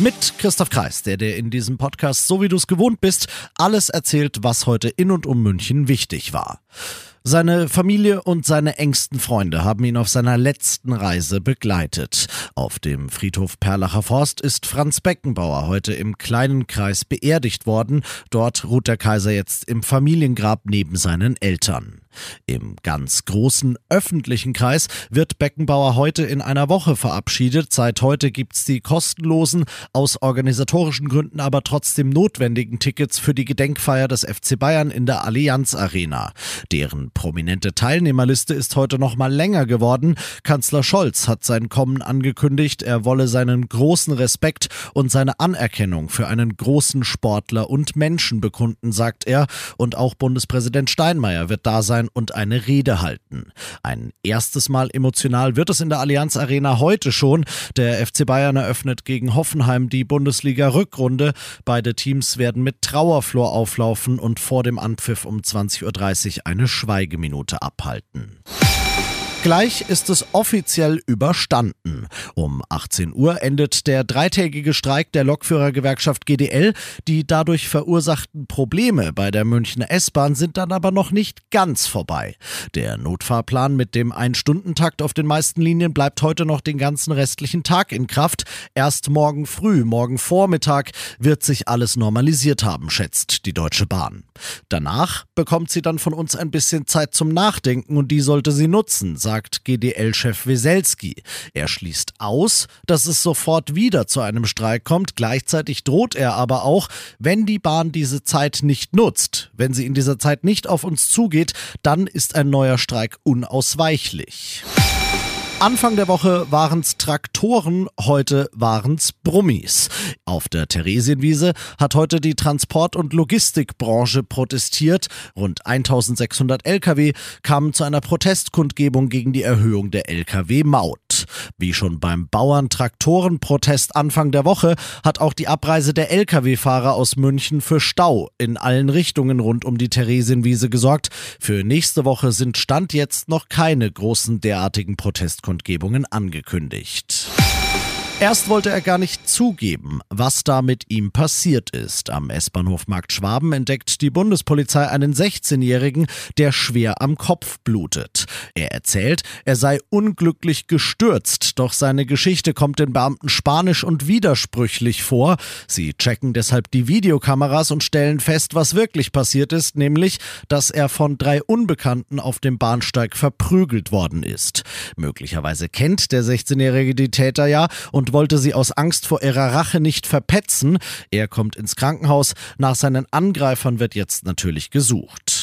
Mit Christoph Kreis, der dir in diesem Podcast, so wie du es gewohnt bist, alles erzählt, was heute in und um München wichtig war. Seine Familie und seine engsten Freunde haben ihn auf seiner letzten Reise begleitet. Auf dem Friedhof Perlacher Forst ist Franz Beckenbauer heute im kleinen Kreis beerdigt worden. Dort ruht der Kaiser jetzt im Familiengrab neben seinen Eltern. Im ganz großen öffentlichen Kreis wird Beckenbauer heute in einer Woche verabschiedet. Seit heute gibt's die kostenlosen, aus organisatorischen Gründen aber trotzdem notwendigen Tickets für die Gedenkfeier des FC Bayern in der Allianz Arena. Deren prominente Teilnehmerliste ist heute noch mal länger geworden. Kanzler Scholz hat sein Kommen angekündigt. Er wolle seinen großen Respekt und seine Anerkennung für einen großen Sportler und Menschen bekunden, sagt er. Und auch Bundespräsident Steinmeier wird da sein und eine Rede halten. Ein erstes Mal emotional wird es in der Allianz Arena heute schon. Der FC Bayern eröffnet gegen Hoffenheim die Bundesliga-Rückrunde. Beide Teams werden mit Trauerflor auflaufen und vor dem Anpfiff um 20.30 Uhr eine Schweigeminute abhalten. Gleich ist es offiziell überstanden. Um 18 Uhr endet der dreitägige Streik der Lokführergewerkschaft GDL. Die dadurch verursachten Probleme bei der Münchner S-Bahn sind dann aber noch nicht ganz vorbei. Der Notfahrplan mit dem Ein-Stunden-Takt auf den meisten Linien bleibt heute noch den ganzen restlichen Tag in Kraft. Erst morgen früh, morgen Vormittag wird sich alles normalisiert haben, schätzt die Deutsche Bahn. Danach bekommt sie dann von uns ein bisschen Zeit zum Nachdenken und die sollte sie nutzen, sagt sagt GDL-Chef Weselski. Er schließt aus, dass es sofort wieder zu einem Streik kommt. Gleichzeitig droht er aber auch, wenn die Bahn diese Zeit nicht nutzt, wenn sie in dieser Zeit nicht auf uns zugeht, dann ist ein neuer Streik unausweichlich. Anfang der Woche waren's Traktoren, heute waren's Brummis. Auf der Theresienwiese hat heute die Transport- und Logistikbranche protestiert. Rund 1600 Lkw kamen zu einer Protestkundgebung gegen die Erhöhung der Lkw-Maut. Wie schon beim Bauern-Traktoren-Protest Anfang der Woche hat auch die Abreise der Lkw-Fahrer aus München für Stau in allen Richtungen rund um die Theresienwiese gesorgt. Für nächste Woche sind Stand jetzt noch keine großen derartigen Protestkundgebungen angekündigt. Erst wollte er gar nicht zugeben, was da mit ihm passiert ist. Am S-Bahnhof Markt Schwaben entdeckt die Bundespolizei einen 16-Jährigen, der schwer am Kopf blutet. Er erzählt, er sei unglücklich gestürzt, doch seine Geschichte kommt den Beamten spanisch und widersprüchlich vor. Sie checken deshalb die Videokameras und stellen fest, was wirklich passiert ist, nämlich, dass er von drei Unbekannten auf dem Bahnsteig verprügelt worden ist. Möglicherweise kennt der 16-Jährige die Täter ja und und wollte sie aus Angst vor ihrer Rache nicht verpetzen. Er kommt ins Krankenhaus. Nach seinen Angreifern wird jetzt natürlich gesucht.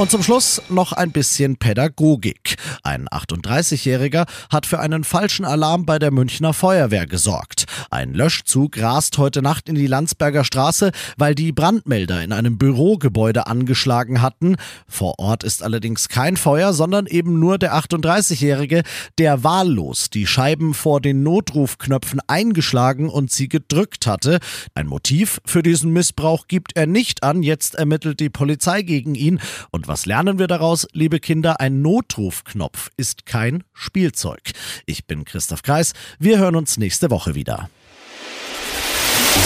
Und zum Schluss noch ein bisschen Pädagogik. Ein 38-Jähriger hat für einen falschen Alarm bei der Münchner Feuerwehr gesorgt. Ein Löschzug rast heute Nacht in die Landsberger Straße, weil die Brandmelder in einem Bürogebäude angeschlagen hatten. Vor Ort ist allerdings kein Feuer, sondern eben nur der 38-Jährige, der wahllos die Scheiben vor den Notrufknöpfen eingeschlagen und sie gedrückt hatte. Ein Motiv für diesen Missbrauch gibt er nicht an. Jetzt ermittelt die Polizei gegen ihn und was lernen wir daraus, liebe Kinder? Ein Notrufknopf ist kein Spielzeug. Ich bin Christoph Kreis. Wir hören uns nächste Woche wieder.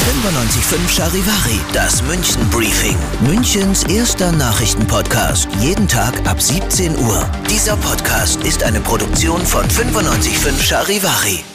95.5 Charivari, das München Briefing. Münchens erster Nachrichtenpodcast. Jeden Tag ab 17 Uhr. Dieser Podcast ist eine Produktion von 95.5 Charivari.